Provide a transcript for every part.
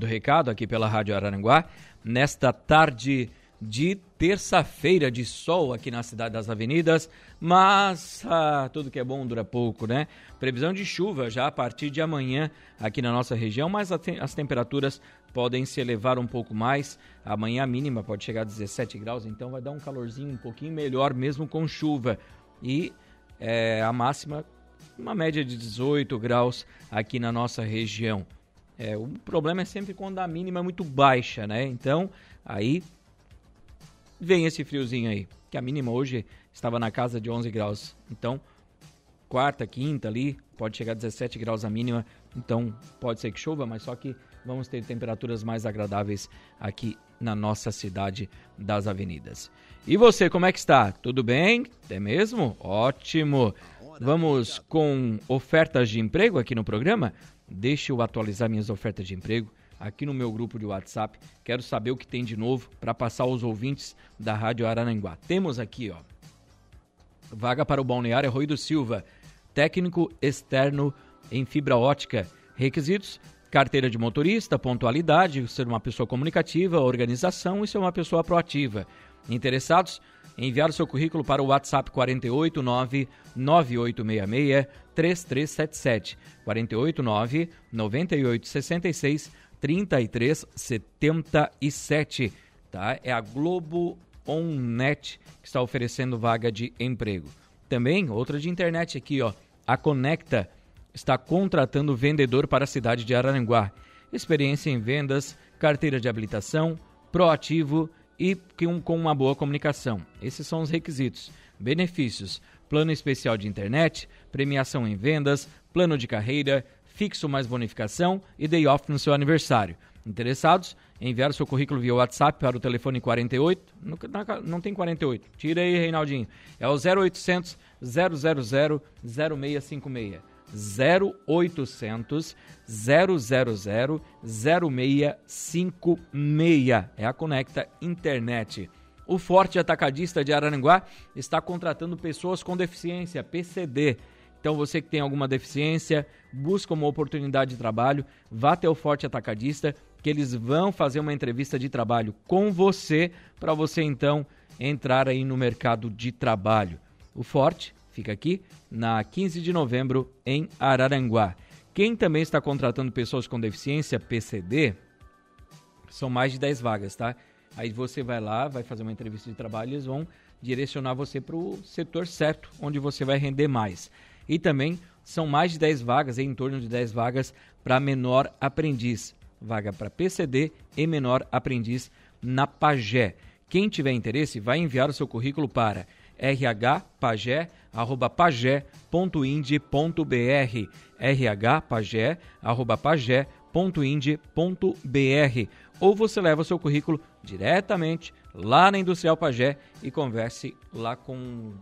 do recado aqui pela Rádio Araranguá, nesta tarde de terça-feira de sol aqui na cidade das avenidas, mas ah, tudo que é bom dura pouco, né? Previsão de chuva já a partir de amanhã aqui na nossa região, mas as temperaturas podem se elevar um pouco mais. Amanhã a mínima pode chegar a 17 graus, então vai dar um calorzinho um pouquinho melhor mesmo com chuva. E é, a máxima, uma média de 18 graus aqui na nossa região. É, o problema é sempre quando a mínima é muito baixa, né? Então, aí vem esse friozinho aí, que a mínima hoje estava na casa de 11 graus. Então, quarta, quinta ali, pode chegar a 17 graus a mínima. Então, pode ser que chova, mas só que vamos ter temperaturas mais agradáveis aqui na nossa cidade das avenidas. E você, como é que está? Tudo bem? É mesmo? Ótimo! Vamos com ofertas de emprego aqui no programa? Deixa eu atualizar minhas ofertas de emprego aqui no meu grupo de WhatsApp. Quero saber o que tem de novo para passar aos ouvintes da Rádio Araranguá. Temos aqui, ó, vaga para o Balneário Rui do Silva, técnico externo em fibra ótica. Requisitos: carteira de motorista, pontualidade, ser uma pessoa comunicativa, organização e ser uma pessoa proativa. Interessados? Enviar o seu currículo para o WhatsApp 489 9866 3377 489 9866 3377, tá? É a Globo OnNet que está oferecendo vaga de emprego. Também outra de internet aqui, ó. A Conecta está contratando vendedor para a cidade de Araranguá. Experiência em vendas, carteira de habilitação, proativo e com uma boa comunicação. Esses são os requisitos. Benefícios: plano especial de internet, premiação em vendas, plano de carreira, fixo mais bonificação e day off no seu aniversário. Interessados? Enviar o seu currículo via WhatsApp para o telefone 48. Não, não tem 48. Tira aí, Reinaldinho. É o 0800 000 0656. 0800 000 0656. É a Conecta Internet. O Forte Atacadista de Araranguá está contratando pessoas com deficiência, PCD. Então você que tem alguma deficiência, busca uma oportunidade de trabalho, vá até o Forte Atacadista, que eles vão fazer uma entrevista de trabalho com você, para você então entrar aí no mercado de trabalho. O Forte fica aqui na 15 de novembro em Araranguá. Quem também está contratando pessoas com deficiência PCD, são mais de 10 vagas, tá? Aí você vai lá, vai fazer uma entrevista de trabalho, eles vão direcionar você para o setor certo, onde você vai render mais. E também são mais de 10 vagas, em torno de 10 vagas para menor aprendiz. Vaga para PCD e menor aprendiz na Pagé. Quem tiver interesse, vai enviar o seu currículo para rhpagé.pagé.ind.br rhpagé.pagé.ind.br ou você leva seu currículo diretamente lá na Industrial Pagé e converse lá com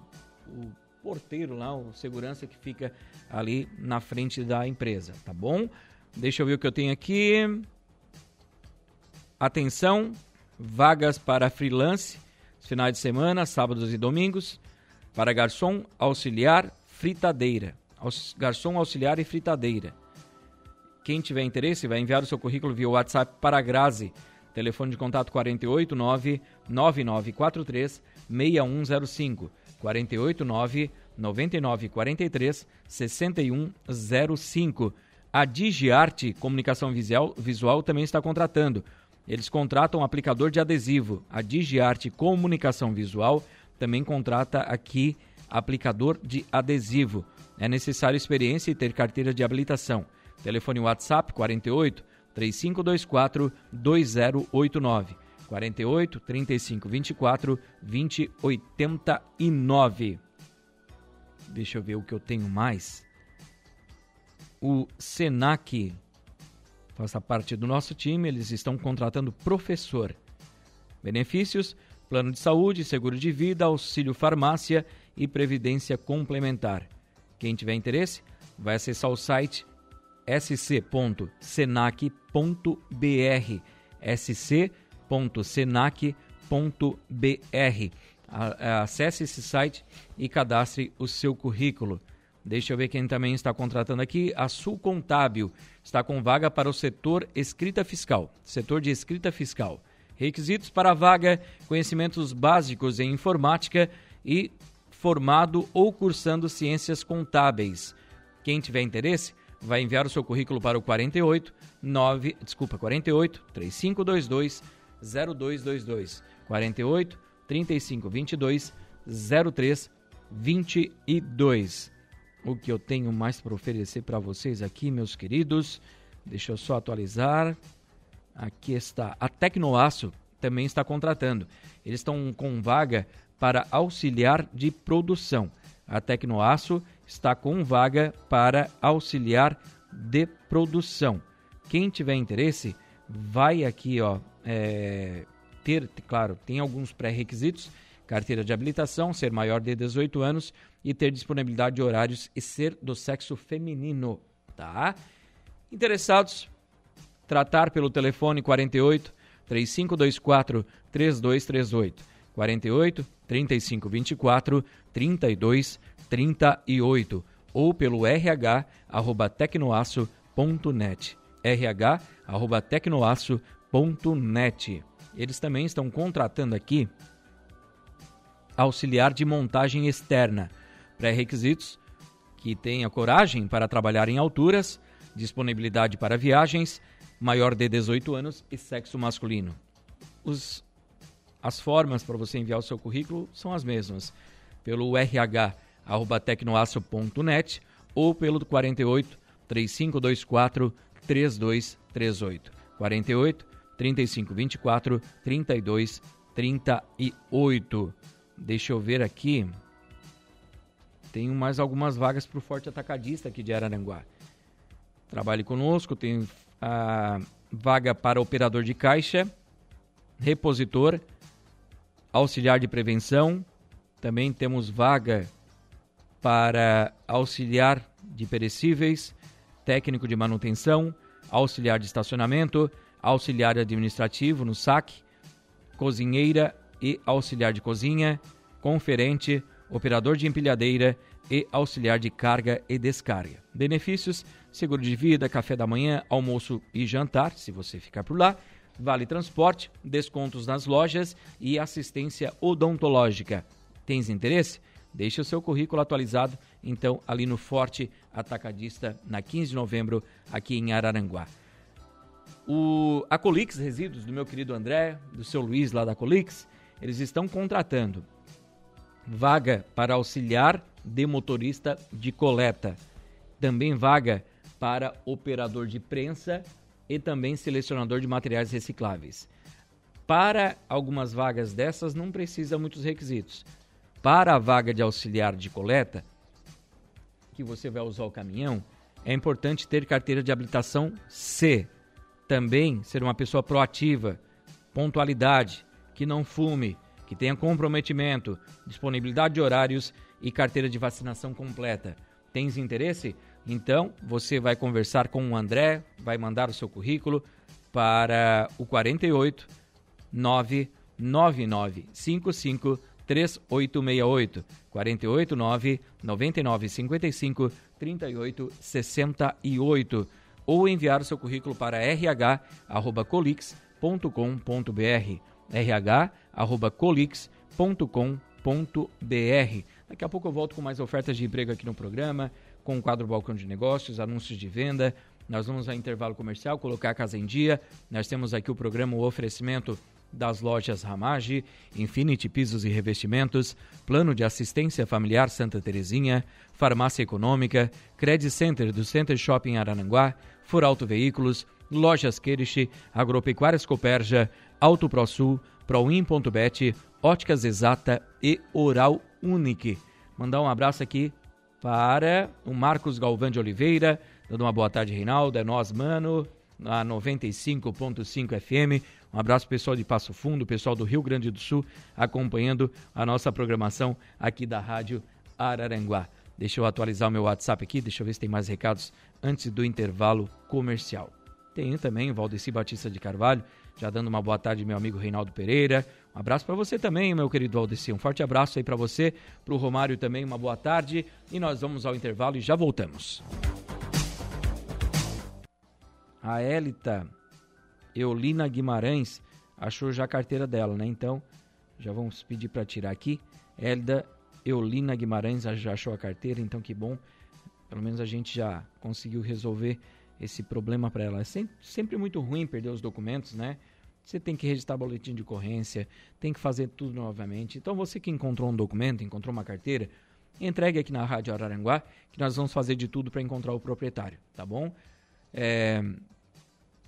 o porteiro lá, o segurança que fica ali na frente da empresa, tá bom? Deixa eu ver o que eu tenho aqui. Atenção, vagas para freelance, finais de semana, sábados e domingos, para garçom, auxiliar, fritadeira. Garçom, auxiliar e fritadeira. Quem tiver interesse vai enviar o seu currículo via WhatsApp para a Grazi. Telefone de contato 489 9943 6105. 489 9943 6105. A Digiarte Comunicação Visual, Visual também está contratando. Eles contratam um aplicador de adesivo. A Digiarte Comunicação Visual também contrata aqui aplicador de adesivo. É necessário experiência e ter carteira de habilitação. Telefone WhatsApp 48 3524 2089. 48 35 24 20 89. Deixa eu ver o que eu tenho mais. O Senac faça parte do nosso time, eles estão contratando professor. Benefícios: plano de saúde, seguro de vida, auxílio farmácia e previdência complementar. Quem tiver interesse, vai acessar o site sc.senac.br. sc.senac.br. Acesse esse site e cadastre o seu currículo. Deixa eu ver quem também está contratando aqui. A Sul Contábil está com vaga para o setor escrita fiscal. Setor de escrita fiscal. Requisitos para a vaga: conhecimentos básicos em informática e formado ou cursando ciências contábeis. Quem tiver interesse, vai enviar o seu currículo para o 48 9, desculpa, 48 3522 0222. 48 3522 0322. O que eu tenho mais para oferecer para vocês aqui, meus queridos? Deixa eu só atualizar. Aqui está. A Tecnoaço também está contratando. Eles estão com vaga para auxiliar de produção. A Tecnoaço está com vaga para auxiliar de produção. Quem tiver interesse, vai aqui, ó, é, ter, claro, tem alguns pré-requisitos, carteira de habilitação, ser maior de 18 anos e ter disponibilidade de horários e ser do sexo feminino, tá? Interessados, tratar pelo telefone 48 3524 3238. 48 3524 3238 ou pelo rh arroba tecnoaço.net rh arroba tecnoaço.net Eles também estão contratando aqui auxiliar de montagem externa. Pré-requisitos que tenha coragem para trabalhar em alturas, disponibilidade para viagens, maior de 18 anos e sexo masculino. Os, as formas para você enviar o seu currículo são as mesmas. Pelo rh@tecnoaço.net ou pelo 48 3524 3238. 48 3524 3238. Deixa eu ver aqui. Tenho mais algumas vagas para o Forte Atacadista aqui de Araranguá. Trabalhe conosco, tem a vaga para operador de caixa, repositor, auxiliar de prevenção. Também temos vaga para auxiliar de perecíveis, técnico de manutenção, auxiliar de estacionamento, auxiliar administrativo no SAC, cozinheira e auxiliar de cozinha, conferente, operador de empilhadeira e auxiliar de carga e descarga. Benefícios: seguro de vida, café da manhã, almoço e jantar, se você ficar por lá, vale transporte, descontos nas lojas e assistência odontológica. Tens interesse? Deixe o seu currículo atualizado, então, ali no Forte Atacadista, na 15 de novembro, aqui em Araranguá. O, a Colix Resíduos, do meu querido André, do seu Luiz lá da Colix, eles estão contratando vaga para auxiliar de motorista de coleta. Também vaga para operador de prensa e também selecionador de materiais recicláveis. Para algumas vagas dessas não precisa muitos requisitos. Para a vaga de auxiliar de coleta, que você vai usar o caminhão, é importante ter carteira de habilitação C. Também ser uma pessoa proativa, pontualidade, que não fume, que tenha comprometimento, disponibilidade de horários e carteira de vacinação completa. Tens interesse? Então, você vai conversar com o André, vai mandar o seu currículo para o 48 999 55 3868 489 9955 3868 ou enviar o seu currículo para rh@colix.com.br rh@colix.com.br. Daqui a pouco eu volto com mais ofertas de emprego aqui no programa, com o quadro Balcão de Negócios, anúncios de venda. Nós vamos a intervalo comercial, colocar a casa em dia. Nós temos aqui o programa O Oferecimento das lojas Ramage, Infinity Pisos e Revestimentos, Plano de Assistência Familiar Santa Terezinha, Farmácia Econômica, Credit Center do Center Shopping Arananguá, Furauto Veículos, Lojas Queriche, Agropecuárias Coperja, Auto ProSul, Proin.bet, Óticas Exata e Oral Unique. Mandar um abraço aqui para o Marcos Galvão de Oliveira, dando uma boa tarde, Reinaldo, é nós, mano, na 95.5 FM. Um abraço pessoal de Passo Fundo, pessoal do Rio Grande do Sul, acompanhando a nossa programação aqui da Rádio Araranguá. Deixa eu atualizar o meu WhatsApp aqui, deixa eu ver se tem mais recados antes do intervalo comercial. Tenho também o Valdeci Batista de Carvalho, Já dando uma boa tarde, meu amigo Reinaldo Pereira. Um abraço para você também, meu querido Aldeci. Um forte abraço aí para você, para o Romário também, uma boa tarde. E nós vamos ao intervalo e já voltamos. A Elita Eulina Guimarães achou já a carteira dela, né? Então, já vamos pedir para tirar aqui. Elda Eulina Guimarães já achou a carteira, então que bom. Pelo menos a gente já conseguiu resolver esse problema para ela. É sempre muito ruim perder os documentos, né? Você tem que registrar boletim de ocorrência, tem que fazer tudo novamente. Então, você que encontrou um documento, encontrou uma carteira, entregue aqui na Rádio Araranguá, que nós vamos fazer de tudo para encontrar o proprietário, tá bom? É,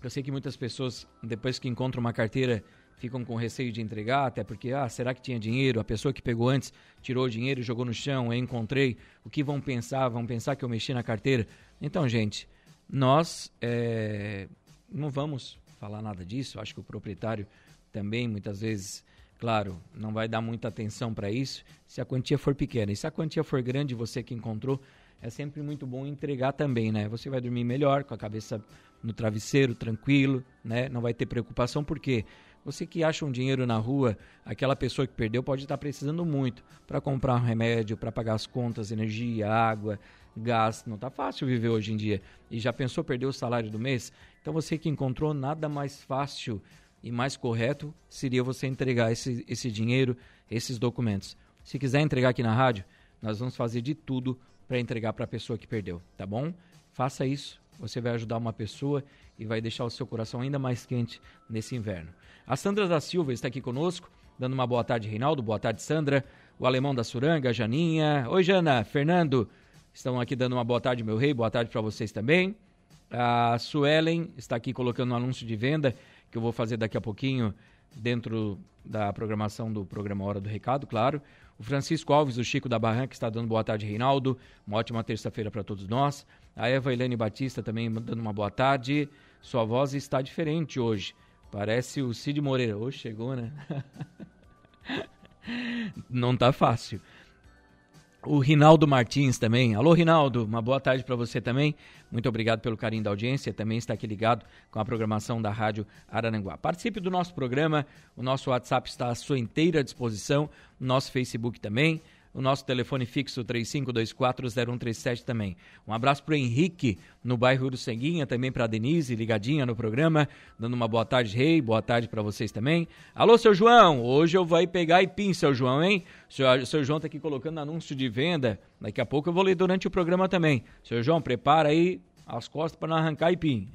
eu sei que muitas pessoas, depois que encontram uma carteira, ficam com receio de entregar, até porque, ah, será que tinha dinheiro? A pessoa que pegou antes tirou o dinheiro jogou no chão, eu encontrei. O que vão pensar? Vão pensar que eu mexi na carteira? Então, gente, nós é, não vamos falar nada disso. Acho que o proprietário também, muitas vezes, claro, não vai dar muita atenção para isso se a quantia for pequena. E se a quantia for grande, você que encontrou, é sempre muito bom entregar também, né? Você vai dormir melhor, com a cabeça no travesseiro, tranquilo, né? Não vai ter preocupação, porque você que acha um dinheiro na rua, aquela pessoa que perdeu pode estar precisando muito para comprar um remédio, para pagar as contas, energia, água, gás. Não está fácil viver hoje em dia. E já pensou perder o salário do mês? Então você que encontrou nada mais fácil e mais correto seria você entregar esse, esse dinheiro, esses documentos. Se quiser entregar aqui na rádio, nós vamos fazer de tudo para entregar para a pessoa que perdeu, tá bom? Faça isso, você vai ajudar uma pessoa e vai deixar o seu coração ainda mais quente nesse inverno. A Sandra da Silva está aqui conosco, dando uma boa tarde, Reinaldo. Boa tarde, Sandra. O alemão da Suranga, Janinha. Oi, Jana. Fernando, estão aqui dando uma boa tarde, meu rei. Boa tarde para vocês também. A Suelen está aqui colocando um anúncio de venda que eu vou fazer daqui a pouquinho dentro da programação do programa Hora do Recado, claro. O Francisco Alves, o Chico da Barranca, está dando boa tarde, Reinaldo. Uma ótima terça-feira para todos nós. A Eva Helene Batista também dando uma boa tarde. Sua voz está diferente hoje. Parece o Cid Moreira. Hoje chegou, né? Não tá fácil. O Rinaldo Martins também. Alô, Rinaldo, uma boa tarde para você também. Muito obrigado pelo carinho da audiência. Também está aqui ligado com a programação da Rádio Araranguá. Participe do nosso programa. O nosso WhatsApp está à sua inteira disposição. Nosso Facebook também o nosso telefone fixo 35240137 também. Um abraço para o Henrique, no bairro do Ceguinha, também para a Denise, ligadinha no programa, dando uma boa tarde, Rei, boa tarde para vocês também. Alô, seu João, hoje eu vou pegar pin, seu João, hein? Seu, seu João tá aqui colocando anúncio de venda, daqui a pouco eu vou ler durante o programa também. Seu João, prepara aí as costas para não arrancar pin.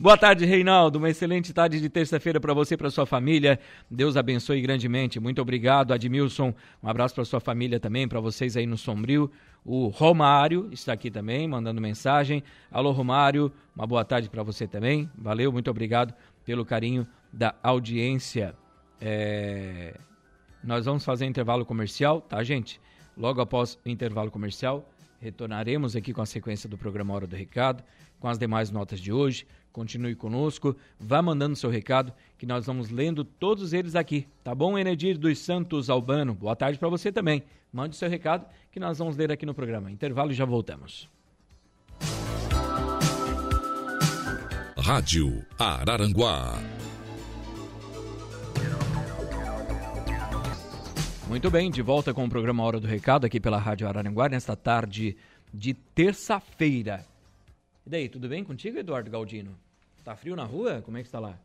Boa tarde, Reinaldo. Uma excelente tarde de terça-feira para você e para sua família. Deus abençoe grandemente. Muito obrigado, Admilson. Um abraço para sua família também, para vocês aí no Sombrio. O Romário está aqui também, mandando mensagem. Alô, Romário. Uma boa tarde para você também. Valeu, muito obrigado pelo carinho da audiência. É... Nós vamos fazer intervalo comercial, tá, gente? Logo após o intervalo comercial, retornaremos aqui com a sequência do programa Hora do Recado com as demais notas de hoje. Continue conosco, vá mandando seu recado que nós vamos lendo todos eles aqui, tá bom, Enedir dos Santos Albano? Boa tarde para você também. Mande seu recado que nós vamos ler aqui no programa. Intervalo e já voltamos. Rádio Araranguá. Muito bem, de volta com o programa Hora do Recado aqui pela Rádio Araranguá nesta tarde de terça-feira. E daí, tudo bem contigo, Eduardo Galdino? Tá frio na rua? Como é que está lá?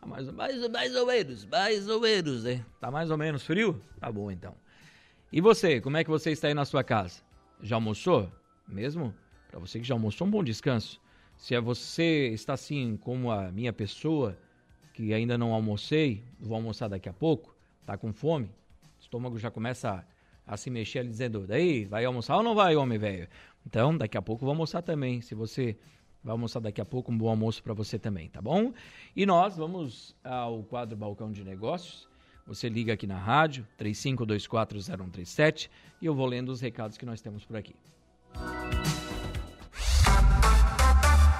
Ah, mais, mais, mais ou menos, mais ou menos, né? Tá mais ou menos frio? Tá bom então. E você, como é que você está aí na sua casa? Já almoçou? Mesmo? Para você que já almoçou, um bom descanso. Se é você está assim como a minha pessoa, que ainda não almocei, vou almoçar daqui a pouco, tá com fome, estômago já começa a, a se mexer ali dizendo, daí, vai almoçar ou não vai, homem velho? Então, daqui a pouco vou almoçar também. Se você vai almoçar daqui a pouco, um bom almoço para você também, tá bom? E nós vamos ao quadro Balcão de Negócios. Você liga aqui na rádio, 35240137, e eu vou lendo os recados que nós temos por aqui.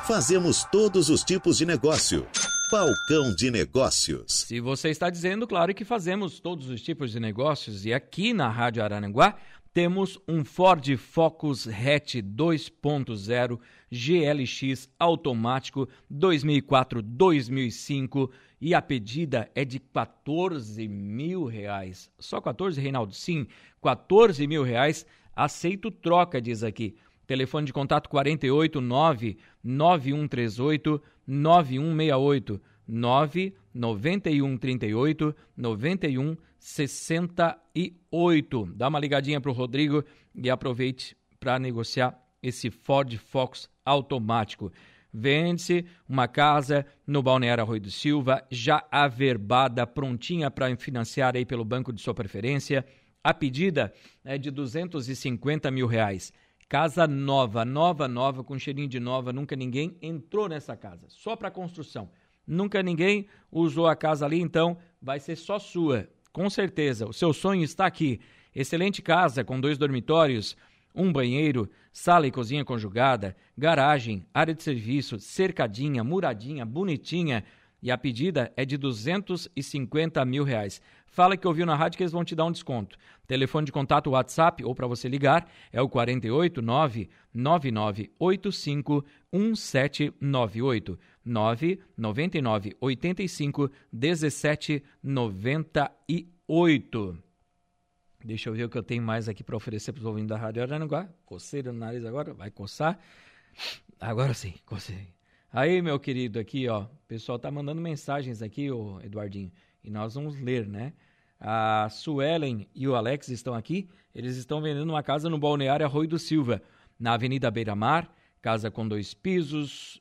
Fazemos todos os tipos de negócio. Balcão de Negócios. Se você está dizendo, claro que fazemos todos os tipos de negócios e aqui na Rádio Araranguá temos um Ford Focus Hatch 2.0 GLX automático 2004-2005 e a pedida é de 14 mil reais. Só 14, Reinaldo? Sim, 14 mil reais. Aceito troca, diz aqui. Telefone de contato 489 9138 9168 99138 9168. Dá uma ligadinha para o Rodrigo e aproveite para negociar esse Ford Fox automático. Vende-se uma casa no Balneário Arroio do Silva, já averbada, prontinha para financiar aí pelo banco de sua preferência. A pedida é de 250 mil reais. Casa nova, nova, nova, com cheirinho de nova. Nunca ninguém entrou nessa casa, só para construção. Nunca ninguém usou a casa ali, então vai ser só sua. Com certeza, o seu sonho está aqui. Excelente casa com dois dormitórios, um banheiro, sala e cozinha conjugada, garagem, área de serviço, cercadinha, muradinha, bonitinha. E a pedida é de 250 mil reais. Fala que ouviu na rádio que eles vão te dar um desconto. Telefone de contato WhatsApp ou para você ligar é o 48 99985 1798 999 85 1798. Deixa eu ver o que eu tenho mais aqui para oferecer para os ouvintes da Rádio Aranaguá. Coceira no nariz agora, vai coçar. Agora sim, cocei. Aí, meu querido, aqui, ó, o pessoal tá mandando mensagens aqui, ô Eduardinho e nós vamos ler, né? A Suelen e o Alex estão aqui. Eles estão vendendo uma casa no Balneário Arroio do Silva, na Avenida Beira Mar, casa com dois pisos,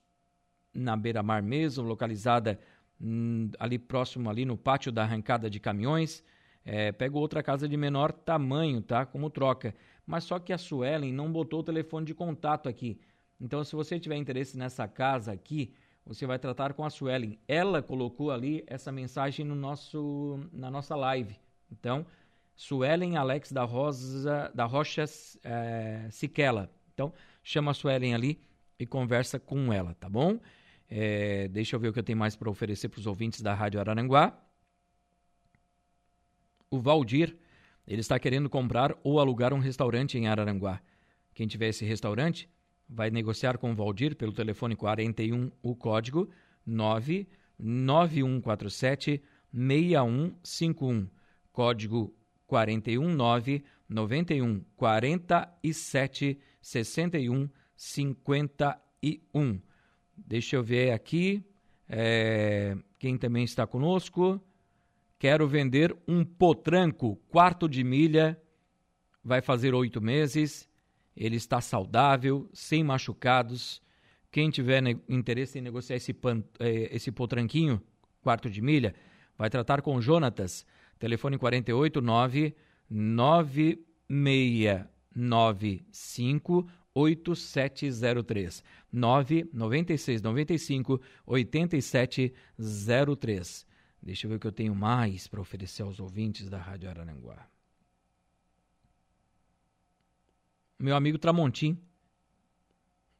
na Beira Mar mesmo, localizada hum, ali próximo ali no pátio da arrancada de caminhões. É, outra casa de menor tamanho, tá? Como troca. Mas só que a Suelen não botou o telefone de contato aqui. Então, se você tiver interesse nessa casa aqui, você vai tratar com a Suelen. Ela colocou ali essa mensagem no nosso, na nossa live. Então, Suelen Alex da Rosa da Rocha é, Siquela. Então, chama a Suelen ali e conversa com ela, tá bom? É, deixa eu ver o que eu tenho mais para oferecer para os ouvintes da Rádio Araranguá. O Valdir, ele está querendo comprar ou alugar um restaurante em Araranguá. Quem tiver esse restaurante, vai negociar com o Valdir pelo telefone 41, o código 99147 6151. Código 419 91 47 61 51. Deixa eu ver aqui. É, quem também está conosco? Quero vender um potranco, quarto de milha, vai fazer oito meses ele está saudável, sem machucados. Quem tiver interesse em negociar esse, pan, eh, esse potranquinho, quarto de milha, vai tratar com Jonatas. Telefone 489 9695 8703 996 95 8703. Deixa eu ver o que eu tenho mais para oferecer aos ouvintes da Rádio Araranguá. Meu amigo Tramontim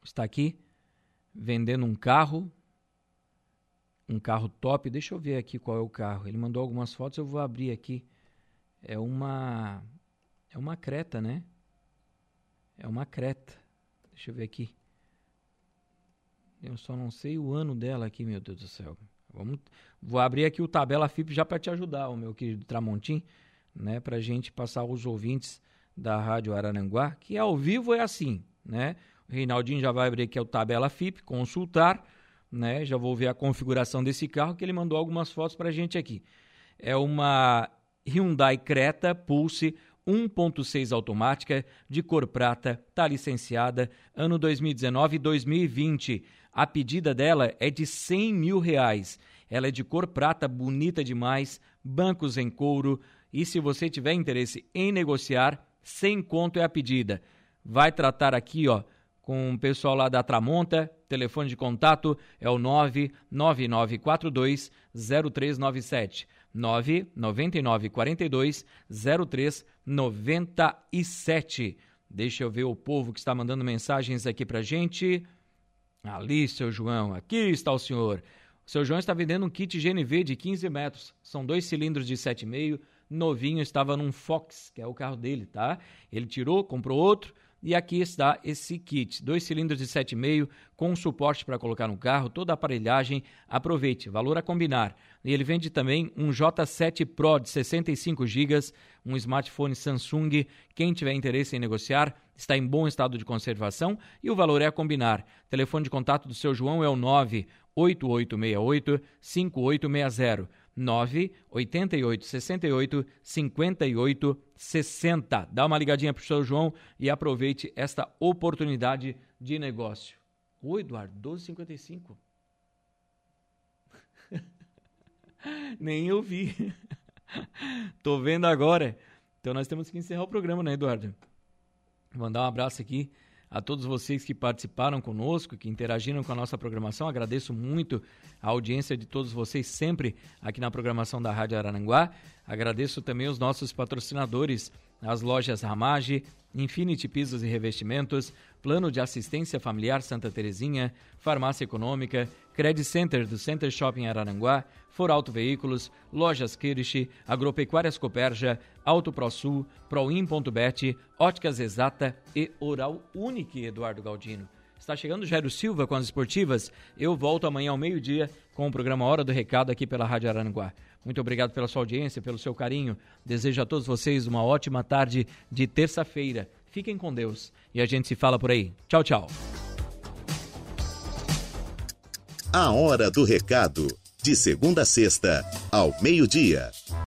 está aqui vendendo um carro, um carro top. Deixa eu ver aqui qual é o carro. Ele mandou algumas fotos, eu vou abrir aqui. É uma é uma Creta, né? É uma Creta. Deixa eu ver aqui. Eu só não sei o ano dela aqui, meu Deus do céu. Vamos, vou abrir aqui o tabela FIP já para te ajudar, o meu querido Tramontim, né, para gente passar os ouvintes da Rádio Araranguá, que ao vivo é assim, né? O Reinaldinho já vai abrir aqui o tabela FIP, consultar, né? Já vou ver a configuração desse carro, que ele mandou algumas fotos para a gente aqui. É uma Hyundai Creta Pulse 1.6 automática, de cor prata, está licenciada, ano 2019 e 2020. A pedida dela é de 100 mil reais. Ela é de cor prata, bonita demais, bancos em couro. E se você tiver interesse em negociar, sem conto é a pedida. Vai tratar aqui, ó, com o pessoal lá da Tramonta, telefone de contato é o 99942 0397. 99942 0397. Deixa eu ver o povo que está mandando mensagens aqui pra gente. Ali, seu João, aqui está o senhor. O seu João está vendendo um kit GNV de 15 metros. São dois cilindros de 7,5 novinho, estava num Fox, que é o carro dele, tá? Ele tirou, comprou outro, e aqui está esse kit, dois cilindros de 7,5 com suporte para colocar no carro, toda a aparelhagem. Aproveite, valor a combinar. E ele vende também um J7 Pro de 65 GB, um smartphone Samsung. Quem tiver interesse em negociar, está em bom estado de conservação e o valor é a combinar. Telefone de contato do seu João é o 98868 5860. 9 88 68 58 60. Dá uma ligadinha pro seu João e aproveite esta oportunidade de negócio. Oi, Eduardo, 12,55. Nem eu vi. Tô vendo agora. Então nós temos que encerrar o programa, né, Eduardo? Mandar um abraço aqui a todos vocês que participaram conosco, que interagiram com a nossa programação. Agradeço muito a audiência de todos vocês sempre aqui na programação da Rádio Araranguá. Agradeço também os nossos patrocinadores, as lojas Ramage, Infinity Pisos e Revestimentos, Plano de Assistência Familiar Santa Terezinha, Farmácia Econômica, Credit Center do Center Shopping Araranguá, For Auto Veículos, Lojas Kirsch, Agropecuárias Coperja, Auto ProSul, Proin.bet, Óticas Exata e Oral Unique, Eduardo Galdino. Está chegando Jairo Silva com as esportivas. Eu volto amanhã ao meio-dia com o programa Hora do Recado aqui pela Rádio Araranguá. Muito obrigado pela sua audiência, pelo seu carinho. Desejo a todos vocês uma ótima tarde de terça-feira. Fiquem com Deus e a gente se fala por aí. Tchau, tchau. A Hora do Recado. De segunda a sexta, ao meio-dia.